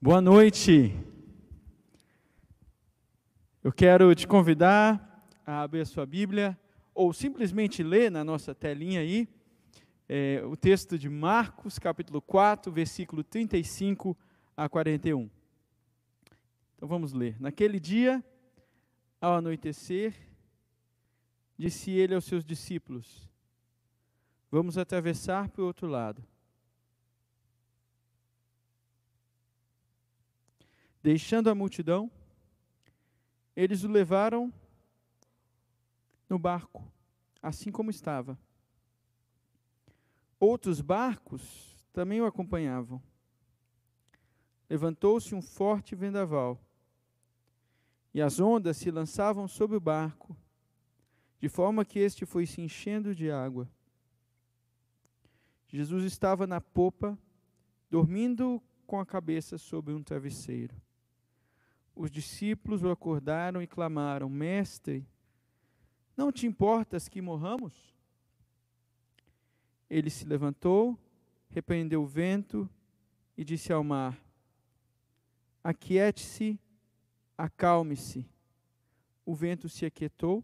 Boa noite. Eu quero te convidar a abrir a sua Bíblia ou simplesmente ler na nossa telinha aí é, o texto de Marcos, capítulo 4, versículo 35 a 41. Então vamos ler. Naquele dia, ao anoitecer, disse ele aos seus discípulos: Vamos atravessar para o outro lado. Deixando a multidão, eles o levaram no barco, assim como estava. Outros barcos também o acompanhavam. Levantou-se um forte vendaval, e as ondas se lançavam sobre o barco, de forma que este foi se enchendo de água. Jesus estava na popa, dormindo com a cabeça sobre um travesseiro os discípulos o acordaram e clamaram: Mestre, não te importas que morramos? Ele se levantou, repreendeu o vento e disse ao mar: Aquiete-se, acalme-se. O vento se aquietou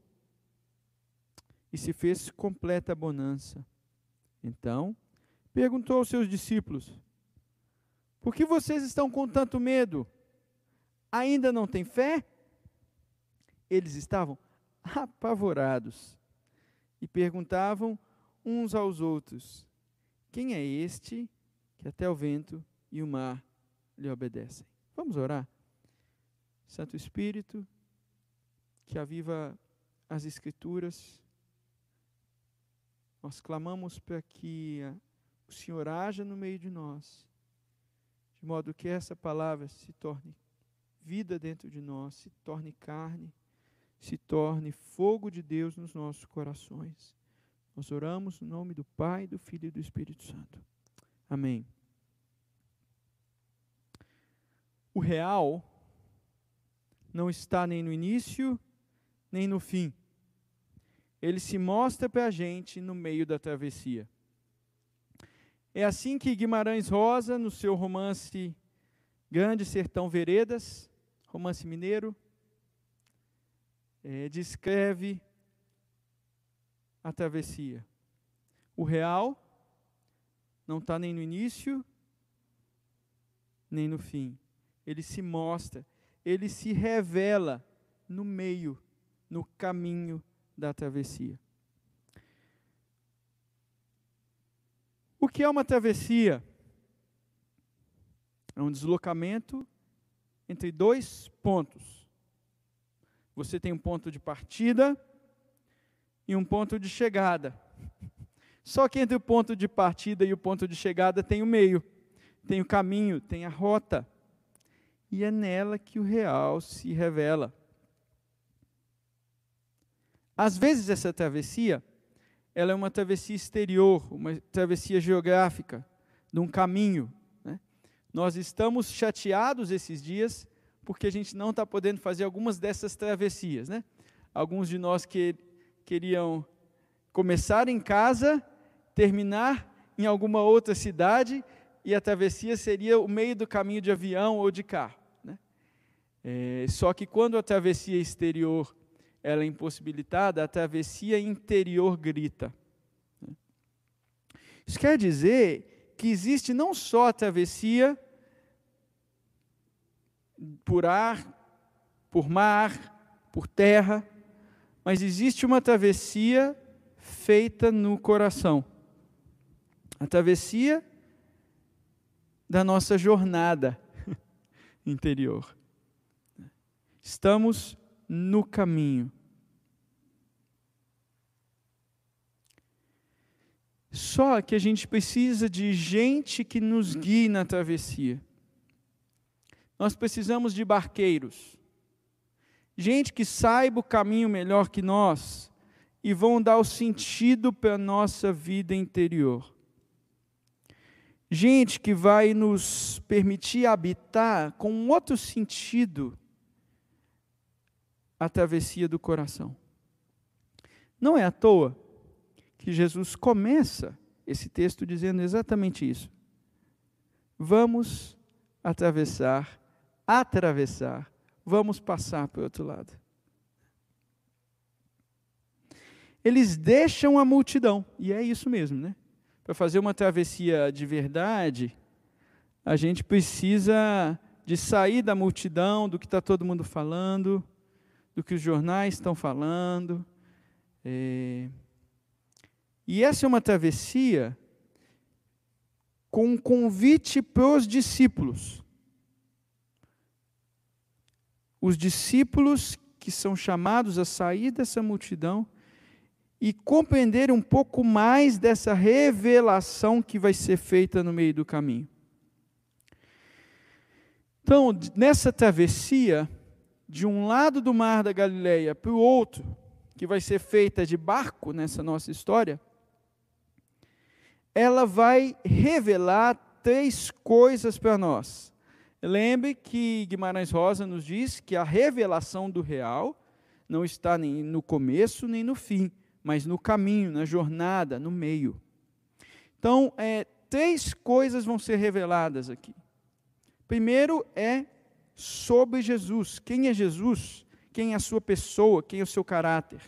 e se fez completa bonança. Então, perguntou aos seus discípulos: Por que vocês estão com tanto medo? Ainda não tem fé? Eles estavam apavorados e perguntavam uns aos outros: Quem é este que até o vento e o mar lhe obedecem? Vamos orar. Santo Espírito, que aviva as Escrituras, nós clamamos para que o Senhor haja no meio de nós, de modo que essa palavra se torne vida dentro de nós, se torne carne, se torne fogo de Deus nos nossos corações. Nós oramos no nome do Pai, do Filho e do Espírito Santo. Amém. O real não está nem no início, nem no fim. Ele se mostra para a gente no meio da travessia. É assim que Guimarães Rosa, no seu romance Grande Sertão Veredas, romance mineiro, é, descreve a travessia. O real não está nem no início, nem no fim. Ele se mostra, ele se revela no meio, no caminho da travessia. O que é uma travessia? É um deslocamento entre dois pontos. Você tem um ponto de partida e um ponto de chegada. Só que entre o ponto de partida e o ponto de chegada tem o meio, tem o caminho, tem a rota. E é nela que o real se revela. Às vezes essa travessia, ela é uma travessia exterior, uma travessia geográfica, de um caminho, nós estamos chateados esses dias porque a gente não está podendo fazer algumas dessas travessias, né? Alguns de nós que queriam começar em casa, terminar em alguma outra cidade e a travessia seria o meio do caminho de avião ou de carro. Né? É, só que quando a travessia exterior ela é impossibilitada, a travessia interior grita. Né? Isso quer dizer que existe não só a travessia por ar, por mar, por terra, mas existe uma travessia feita no coração. A travessia da nossa jornada interior. Estamos no caminho. Só que a gente precisa de gente que nos guie na travessia. Nós precisamos de barqueiros, gente que saiba o caminho melhor que nós e vão dar o sentido para a nossa vida interior. Gente que vai nos permitir habitar com um outro sentido a travessia do coração. Não é à toa que Jesus começa esse texto dizendo exatamente isso. Vamos atravessar, atravessar, vamos passar para o outro lado. Eles deixam a multidão, e é isso mesmo, né? Para fazer uma travessia de verdade, a gente precisa de sair da multidão, do que está todo mundo falando, do que os jornais estão falando. É... E essa é uma travessia com um convite para os discípulos. Os discípulos que são chamados a sair dessa multidão e compreender um pouco mais dessa revelação que vai ser feita no meio do caminho. Então, nessa travessia, de um lado do mar da Galileia para o outro, que vai ser feita de barco nessa nossa história, ela vai revelar três coisas para nós. Lembre que Guimarães Rosa nos diz que a revelação do real não está nem no começo nem no fim, mas no caminho, na jornada, no meio. Então, é, três coisas vão ser reveladas aqui. Primeiro é sobre Jesus. Quem é Jesus? Quem é a sua pessoa? Quem é o seu caráter?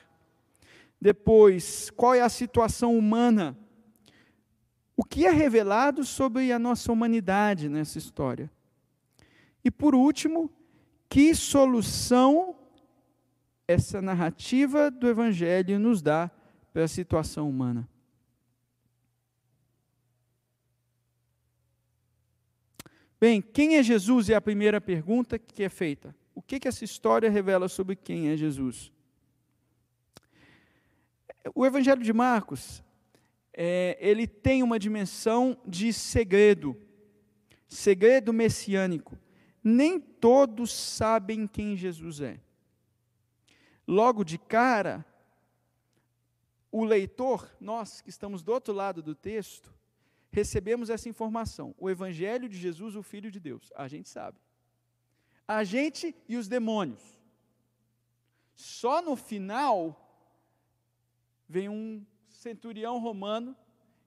Depois, qual é a situação humana? O que é revelado sobre a nossa humanidade nessa história? E por último, que solução essa narrativa do Evangelho nos dá para a situação humana. Bem, quem é Jesus é a primeira pergunta que é feita. O que, que essa história revela sobre quem é Jesus? O Evangelho de Marcos, é, ele tem uma dimensão de segredo, segredo messiânico. Nem todos sabem quem Jesus é logo de cara, o leitor, nós que estamos do outro lado do texto, recebemos essa informação. O Evangelho de Jesus, o Filho de Deus. A gente sabe. A gente e os demônios. Só no final vem um centurião romano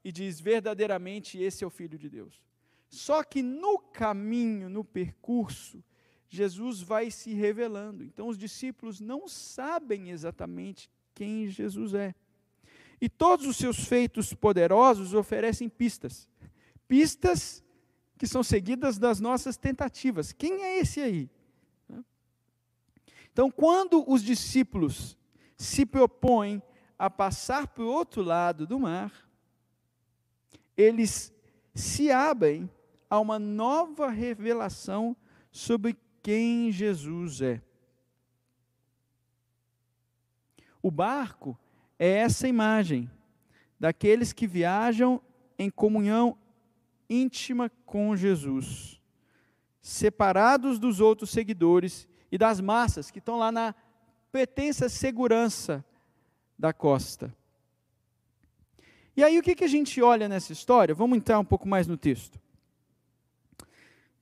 e diz verdadeiramente esse é o Filho de Deus. Só que no caminho, no percurso, Jesus vai se revelando. Então os discípulos não sabem exatamente quem Jesus é. E todos os seus feitos poderosos oferecem pistas. Pistas que são seguidas das nossas tentativas. Quem é esse aí? Então, quando os discípulos se propõem a passar para o outro lado do mar, eles se abrem a uma nova revelação sobre quem Jesus é. O barco é essa imagem daqueles que viajam em comunhão íntima com Jesus, separados dos outros seguidores e das massas que estão lá na pretensa segurança da costa. E aí o que, que a gente olha nessa história? Vamos entrar um pouco mais no texto.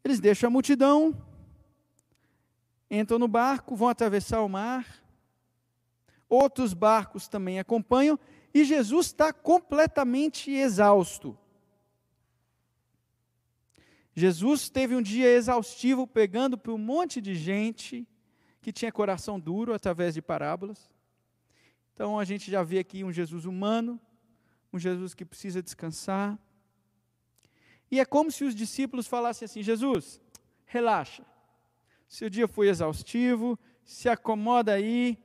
Eles deixam a multidão, entram no barco, vão atravessar o mar. Outros barcos também acompanham e Jesus está completamente exausto. Jesus teve um dia exaustivo pegando para um monte de gente que tinha coração duro através de parábolas. Então a gente já vê aqui um Jesus humano, um Jesus que precisa descansar. E é como se os discípulos falassem assim: Jesus, relaxa, seu dia foi exaustivo, se acomoda aí.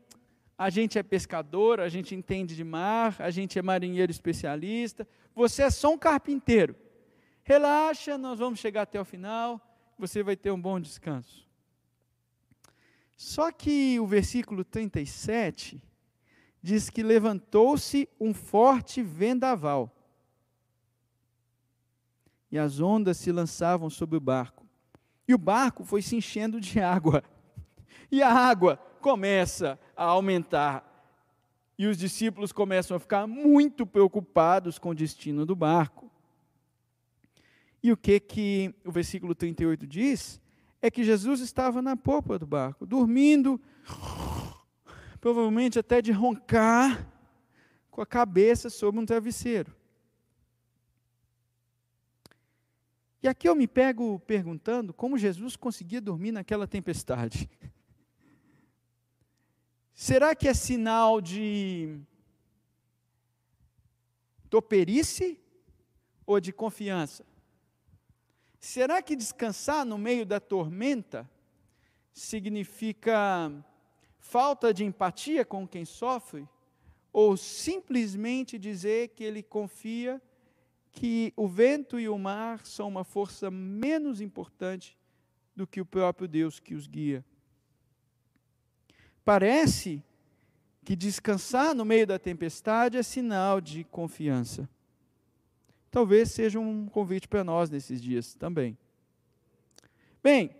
A gente é pescador, a gente entende de mar, a gente é marinheiro especialista. Você é só um carpinteiro. Relaxa, nós vamos chegar até o final, você vai ter um bom descanso. Só que o versículo 37 diz que levantou-se um forte vendaval. E as ondas se lançavam sobre o barco e o barco foi se enchendo de água. E a água começa a aumentar. E os discípulos começam a ficar muito preocupados com o destino do barco. E o que que o versículo 38 diz? É que Jesus estava na popa do barco, dormindo, provavelmente até de roncar, com a cabeça sobre um travesseiro. E aqui eu me pego perguntando como Jesus conseguia dormir naquela tempestade. Será que é sinal de toperice ou de confiança? Será que descansar no meio da tormenta significa falta de empatia com quem sofre? Ou simplesmente dizer que ele confia que o vento e o mar são uma força menos importante do que o próprio Deus que os guia? Parece que descansar no meio da tempestade é sinal de confiança. Talvez seja um convite para nós nesses dias também. Bem,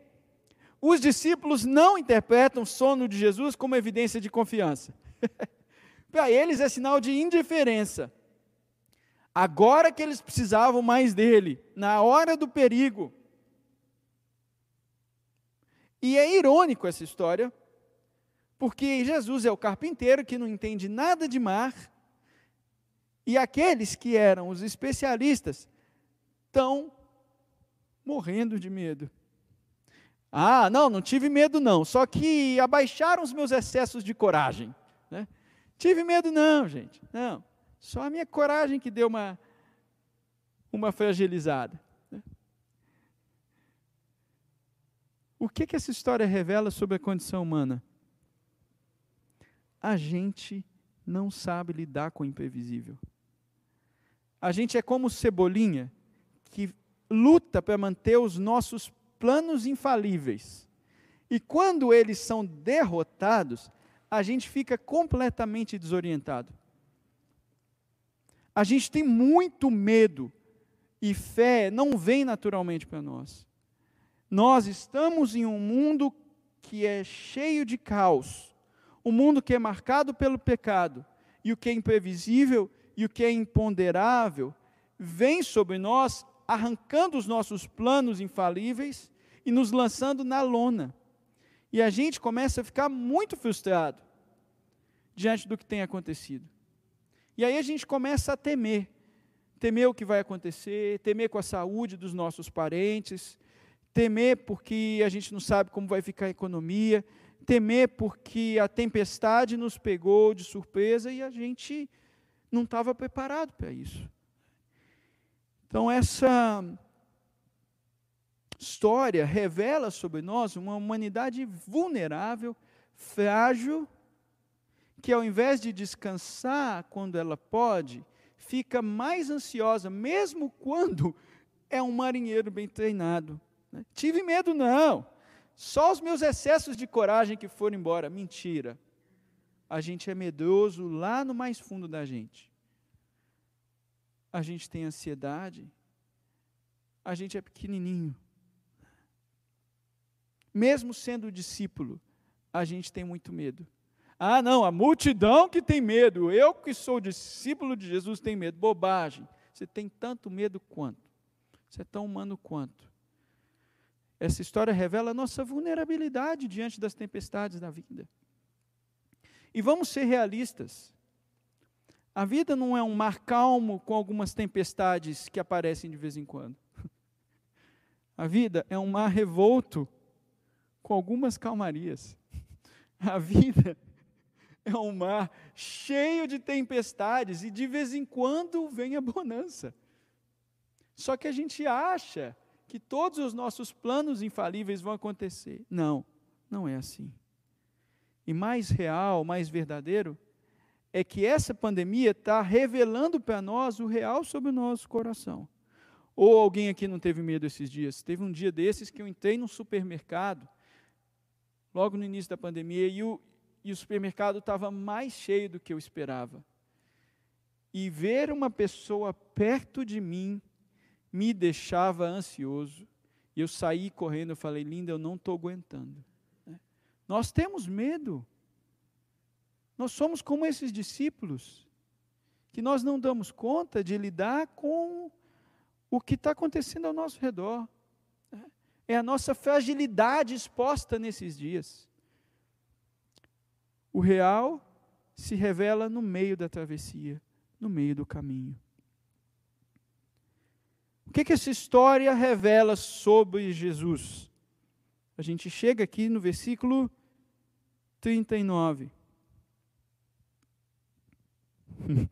os discípulos não interpretam o sono de Jesus como evidência de confiança. para eles é sinal de indiferença. Agora que eles precisavam mais dele, na hora do perigo. E é irônico essa história, porque Jesus é o carpinteiro que não entende nada de mar, e aqueles que eram os especialistas estão morrendo de medo. Ah, não, não tive medo não, só que abaixaram os meus excessos de coragem. Né? Tive medo não, gente, não. Só a minha coragem que deu uma, uma fragilizada. O que, que essa história revela sobre a condição humana? a gente não sabe lidar com o imprevisível. A gente é como cebolinha que luta para manter os nossos planos infalíveis. E quando eles são derrotados, a gente fica completamente desorientado. A gente tem muito medo e fé não vem naturalmente para nós. Nós estamos em um mundo que é cheio de caos um mundo que é marcado pelo pecado, e o que é imprevisível e o que é imponderável, vem sobre nós, arrancando os nossos planos infalíveis e nos lançando na lona. E a gente começa a ficar muito frustrado diante do que tem acontecido. E aí a gente começa a temer. Temer o que vai acontecer, temer com a saúde dos nossos parentes, temer porque a gente não sabe como vai ficar a economia, temer porque a tempestade nos pegou de surpresa e a gente não estava preparado para isso. Então, essa história revela sobre nós uma humanidade vulnerável, frágil, que ao invés de descansar quando ela pode, fica mais ansiosa, mesmo quando é um marinheiro bem treinado. Né? Tive medo, não. Só os meus excessos de coragem que foram embora. Mentira. A gente é medroso lá no mais fundo da gente. A gente tem ansiedade. A gente é pequenininho. Mesmo sendo discípulo, a gente tem muito medo. Ah, não, a multidão que tem medo. Eu que sou discípulo de Jesus tenho medo. Bobagem. Você tem tanto medo quanto. Você é tão humano quanto. Essa história revela a nossa vulnerabilidade diante das tempestades da vida. E vamos ser realistas. A vida não é um mar calmo com algumas tempestades que aparecem de vez em quando. A vida é um mar revolto com algumas calmarias. A vida é um mar cheio de tempestades e de vez em quando vem a bonança. Só que a gente acha que todos os nossos planos infalíveis vão acontecer. Não, não é assim. E mais real, mais verdadeiro, é que essa pandemia está revelando para nós o real sobre o nosso coração. Ou alguém aqui não teve medo esses dias? Teve um dia desses que eu entrei num supermercado, logo no início da pandemia, e o, e o supermercado estava mais cheio do que eu esperava. E ver uma pessoa perto de mim me deixava ansioso. E eu saí correndo, e falei, linda, eu não estou aguentando. Né? Nós temos medo. Nós somos como esses discípulos, que nós não damos conta de lidar com o que está acontecendo ao nosso redor. Né? É a nossa fragilidade exposta nesses dias. O real se revela no meio da travessia, no meio do caminho. O que, que essa história revela sobre Jesus? A gente chega aqui no versículo 39.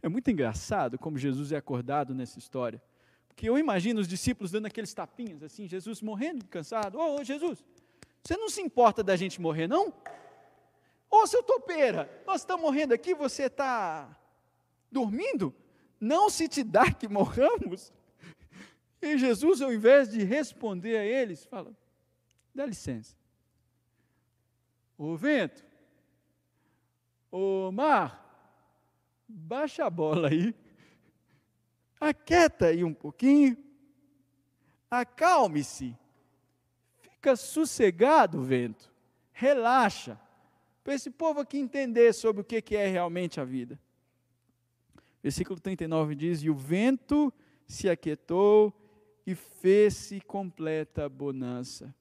É muito engraçado como Jesus é acordado nessa história. Porque eu imagino os discípulos dando aqueles tapinhas assim, Jesus morrendo cansado. Ô oh, Jesus, você não se importa da gente morrer, não? Ô, seu topeira, nós estamos morrendo aqui, você está dormindo? Não se te dá que morramos? E Jesus, ao invés de responder a eles, fala: dá licença. Ô vento, ô mar, baixa a bola aí, aquieta aí um pouquinho, acalme-se, fica sossegado, vento, relaxa para esse povo aqui entender sobre o que é realmente a vida. Versículo 39 diz: E o vento se aquietou e fez-se completa bonança.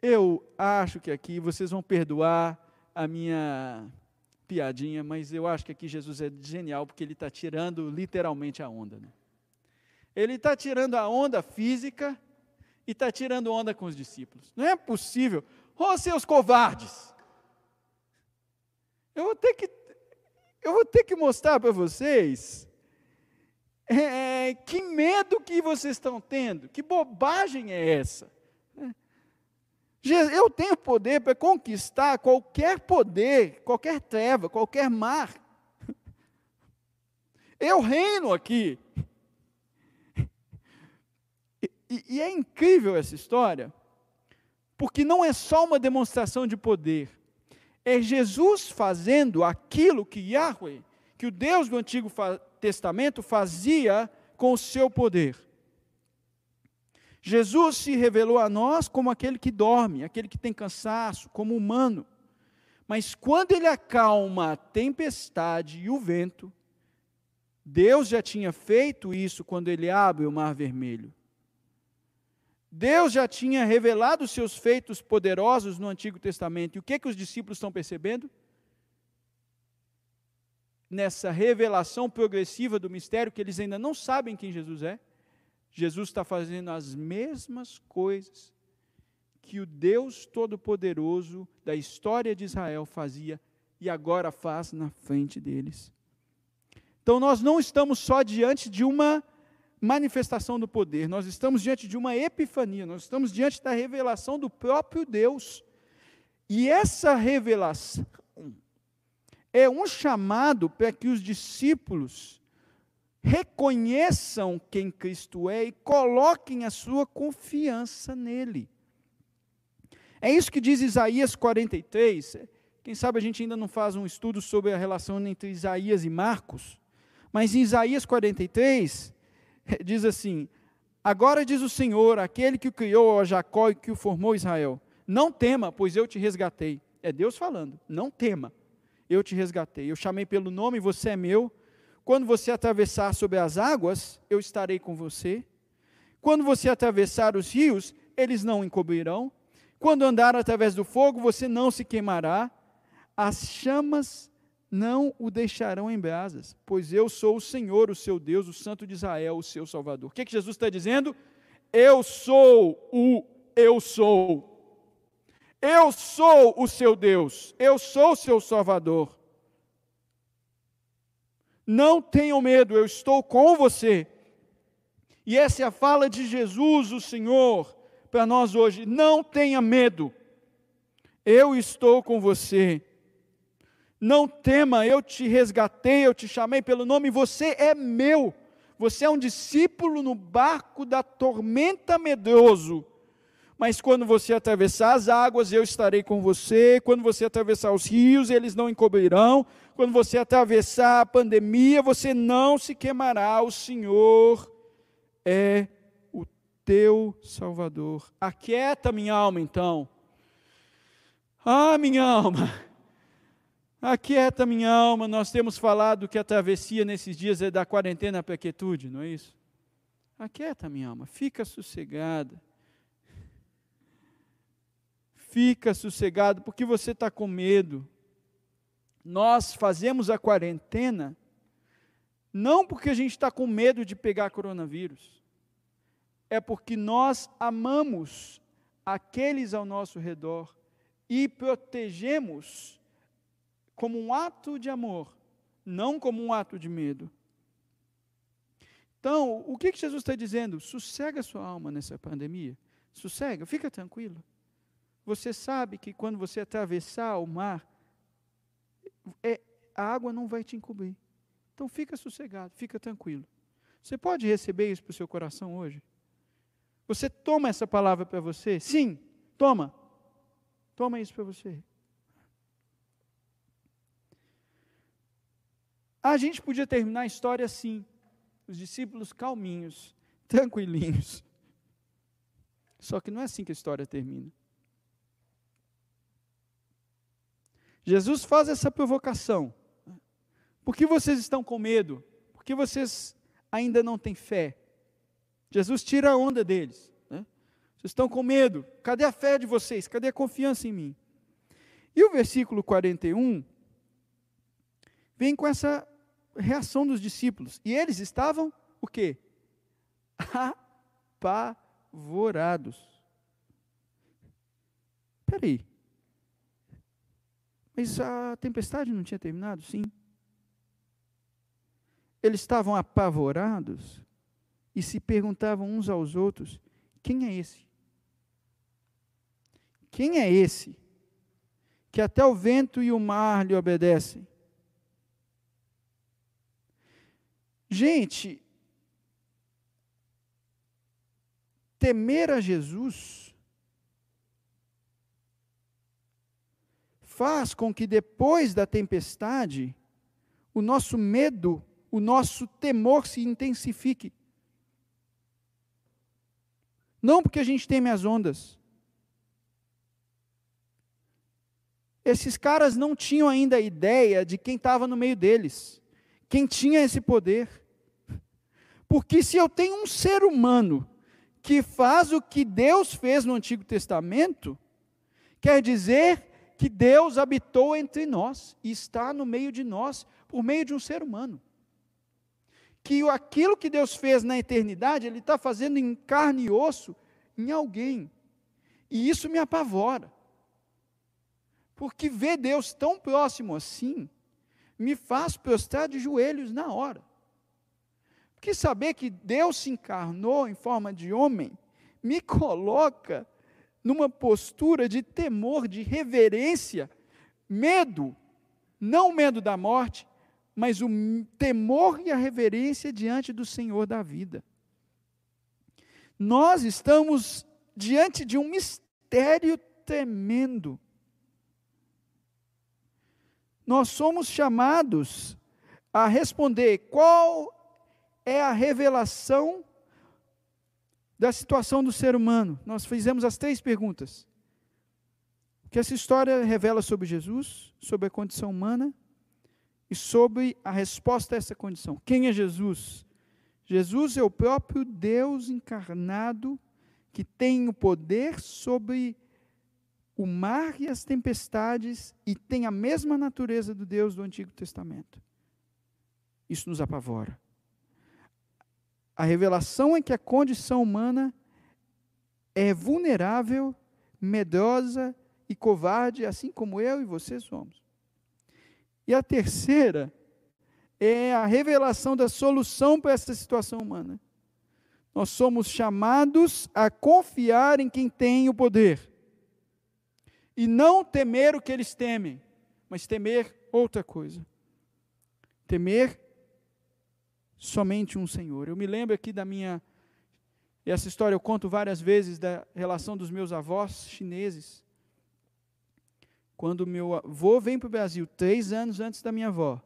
Eu acho que aqui vocês vão perdoar a minha piadinha, mas eu acho que aqui Jesus é genial porque ele está tirando literalmente a onda. Né? Ele está tirando a onda física e está tirando onda com os discípulos. Não é possível. Ó oh, seus covardes! Eu vou ter que, eu vou ter que mostrar para vocês é, que medo que vocês estão tendo, que bobagem é essa. Eu tenho poder para conquistar qualquer poder, qualquer treva, qualquer mar. Eu reino aqui. E, e é incrível essa história, porque não é só uma demonstração de poder, é Jesus fazendo aquilo que Yahweh, que o Deus do Antigo Testamento fazia com o seu poder. Jesus se revelou a nós como aquele que dorme, aquele que tem cansaço, como humano. Mas quando ele acalma a tempestade e o vento, Deus já tinha feito isso quando ele abre o mar vermelho. Deus já tinha revelado os seus feitos poderosos no Antigo Testamento. E o que, que os discípulos estão percebendo? Nessa revelação progressiva do mistério, que eles ainda não sabem quem Jesus é, Jesus está fazendo as mesmas coisas que o Deus Todo-Poderoso da história de Israel fazia e agora faz na frente deles. Então nós não estamos só diante de uma manifestação do poder, nós estamos diante de uma epifania, nós estamos diante da revelação do próprio Deus. E essa revelação é um chamado para que os discípulos reconheçam quem Cristo é e coloquem a sua confiança nele. É isso que diz Isaías 43. Quem sabe a gente ainda não faz um estudo sobre a relação entre Isaías e Marcos, mas em Isaías 43, diz assim: Agora diz o Senhor, aquele que o criou a Jacó e que o formou Israel: Não tema, pois eu te resgatei. É Deus falando: Não tema, eu te resgatei. Eu chamei pelo nome, você é meu. Quando você atravessar sobre as águas, eu estarei com você. Quando você atravessar os rios, eles não encobrirão. Quando andar através do fogo, você não se queimará. As chamas não o deixarão em brasas, pois eu sou o Senhor, o seu Deus, o Santo de Israel, o seu Salvador. O que, que Jesus está dizendo? Eu sou o eu sou. Eu sou o seu Deus, eu sou o seu Salvador. Não tenham medo, eu estou com você. E essa é a fala de Jesus, o Senhor, para nós hoje. Não tenha medo, eu estou com você. Não tema, eu te resgatei, eu te chamei pelo nome, você é meu. Você é um discípulo no barco da tormenta medroso. Mas quando você atravessar as águas, eu estarei com você. Quando você atravessar os rios, eles não encobrirão. Quando você atravessar a pandemia, você não se queimará. O Senhor é o teu Salvador. Aquieta minha alma, então. Ah, minha alma Aquieta minha alma, nós temos falado que a travessia nesses dias é da quarentena para a quietude, não é isso? Aquieta minha alma, fica sossegada. Fica sossegado, porque você está com medo. Nós fazemos a quarentena Não porque a gente está com medo de pegar coronavírus, é porque nós amamos aqueles ao nosso redor e protegemos como um ato de amor, não como um ato de medo. Então, o que, que Jesus está dizendo? Sossega sua alma nessa pandemia. Sossega, fica tranquilo. Você sabe que quando você atravessar o mar, é, a água não vai te encobrir. Então fica sossegado, fica tranquilo. Você pode receber isso para o seu coração hoje? Você toma essa palavra para você? Sim, toma. Toma isso para você. A gente podia terminar a história assim: os discípulos calminhos, tranquilinhos. Só que não é assim que a história termina. Jesus faz essa provocação. Por que vocês estão com medo? Por que vocês ainda não têm fé? Jesus tira a onda deles. Né? Vocês estão com medo. Cadê a fé de vocês? Cadê a confiança em mim? E o versículo 41 vem com essa reação dos discípulos. E eles estavam o quê? Apavorados. Espera aí. Mas a tempestade não tinha terminado? Sim. Eles estavam apavorados e se perguntavam uns aos outros: quem é esse? Quem é esse que até o vento e o mar lhe obedecem? Gente, temer a Jesus faz com que depois da tempestade, o nosso medo, o nosso temor se intensifique. Não porque a gente teme as ondas. Esses caras não tinham ainda a ideia de quem estava no meio deles quem tinha esse poder. Porque se eu tenho um ser humano que faz o que Deus fez no Antigo Testamento, quer dizer que Deus habitou entre nós e está no meio de nós por meio de um ser humano. Que aquilo que Deus fez na eternidade, Ele está fazendo em carne e osso em alguém. E isso me apavora. Porque ver Deus tão próximo assim, me faz prostrar de joelhos na hora. Porque saber que Deus se encarnou em forma de homem me coloca numa postura de temor, de reverência, medo, não medo da morte, mas o temor e a reverência diante do Senhor da vida. Nós estamos diante de um mistério tremendo nós somos chamados a responder qual é a revelação da situação do ser humano. Nós fizemos as três perguntas. O que essa história revela sobre Jesus, sobre a condição humana e sobre a resposta a essa condição. Quem é Jesus? Jesus é o próprio Deus encarnado que tem o poder sobre o mar e as tempestades e tem a mesma natureza do Deus do Antigo Testamento. Isso nos apavora. A revelação é que a condição humana é vulnerável, medrosa e covarde, assim como eu e você somos. E a terceira é a revelação da solução para essa situação humana. Nós somos chamados a confiar em quem tem o poder e não temer o que eles temem, mas temer outra coisa. Temer somente um Senhor. Eu me lembro aqui da minha. Essa história eu conto várias vezes da relação dos meus avós chineses. Quando meu avô vem para o Brasil, três anos antes da minha avó,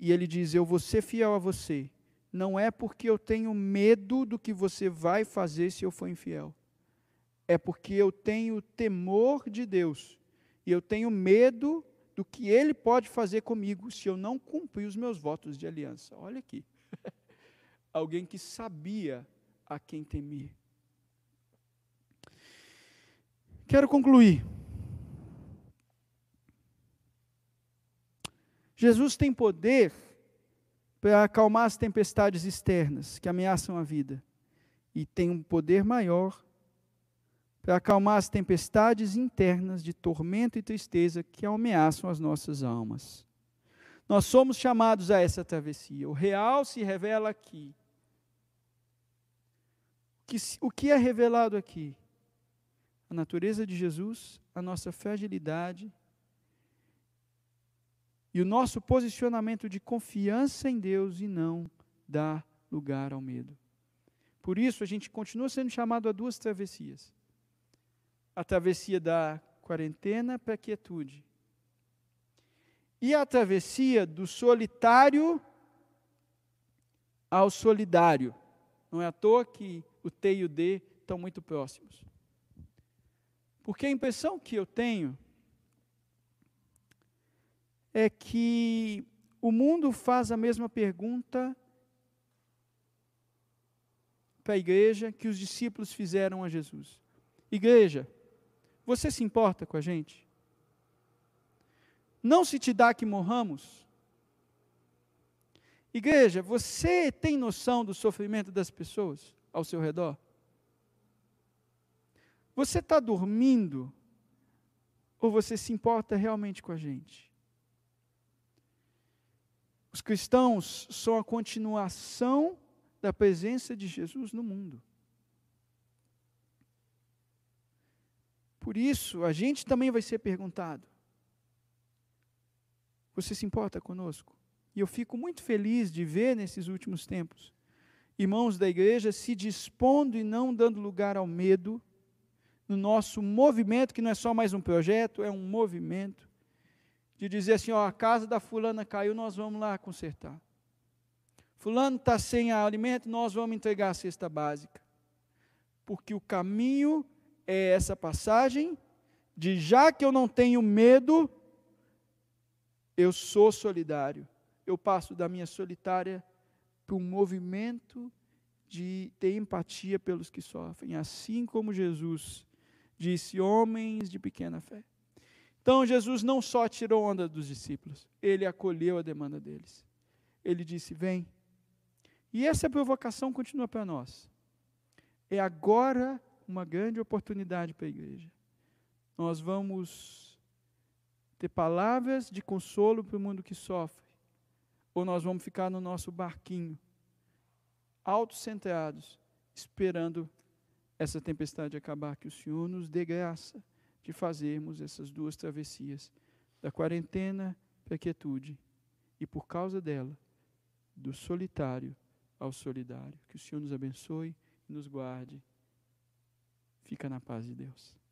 e ele diz: Eu vou ser fiel a você. Não é porque eu tenho medo do que você vai fazer se eu for infiel é porque eu tenho temor de Deus e eu tenho medo do que Ele pode fazer comigo se eu não cumprir os meus votos de aliança. Olha aqui. Alguém que sabia a quem temer. Quero concluir. Jesus tem poder para acalmar as tempestades externas que ameaçam a vida, e tem um poder maior para acalmar as tempestades internas de tormento e tristeza que ameaçam as nossas almas. Nós somos chamados a essa travessia. O real se revela aqui. O que é revelado aqui? A natureza de Jesus, a nossa fragilidade e o nosso posicionamento de confiança em Deus e não dar lugar ao medo. Por isso, a gente continua sendo chamado a duas travessias: a travessia da quarentena para a quietude, e a travessia do solitário ao solidário. Não é à toa que o T e o D estão muito próximos. Porque a impressão que eu tenho é que o mundo faz a mesma pergunta para a igreja que os discípulos fizeram a Jesus: Igreja, você se importa com a gente? Não se te dá que morramos? Igreja, você tem noção do sofrimento das pessoas ao seu redor? Você está dormindo? Ou você se importa realmente com a gente? Os cristãos são a continuação da presença de Jesus no mundo. Por isso, a gente também vai ser perguntado: Você se importa conosco? E eu fico muito feliz de ver nesses últimos tempos irmãos da igreja se dispondo e não dando lugar ao medo no nosso movimento, que não é só mais um projeto, é um movimento de dizer assim: ó, a casa da fulana caiu, nós vamos lá consertar. Fulano está sem alimento, nós vamos entregar a cesta básica. Porque o caminho é essa passagem de já que eu não tenho medo, eu sou solidário. Eu passo da minha solitária para um movimento de ter empatia pelos que sofrem, assim como Jesus disse: homens de pequena fé. Então Jesus não só tirou onda dos discípulos, ele acolheu a demanda deles. Ele disse: Vem. E essa provocação continua para nós. É agora uma grande oportunidade para a igreja. Nós vamos ter palavras de consolo para o mundo que sofre, ou nós vamos ficar no nosso barquinho, autocentrados, esperando essa tempestade acabar, que o Senhor nos dê graça de fazermos essas duas travessias, da quarentena para a quietude, e por causa dela, do solitário ao solidário. Que o Senhor nos abençoe e nos guarde. Fica na paz de Deus.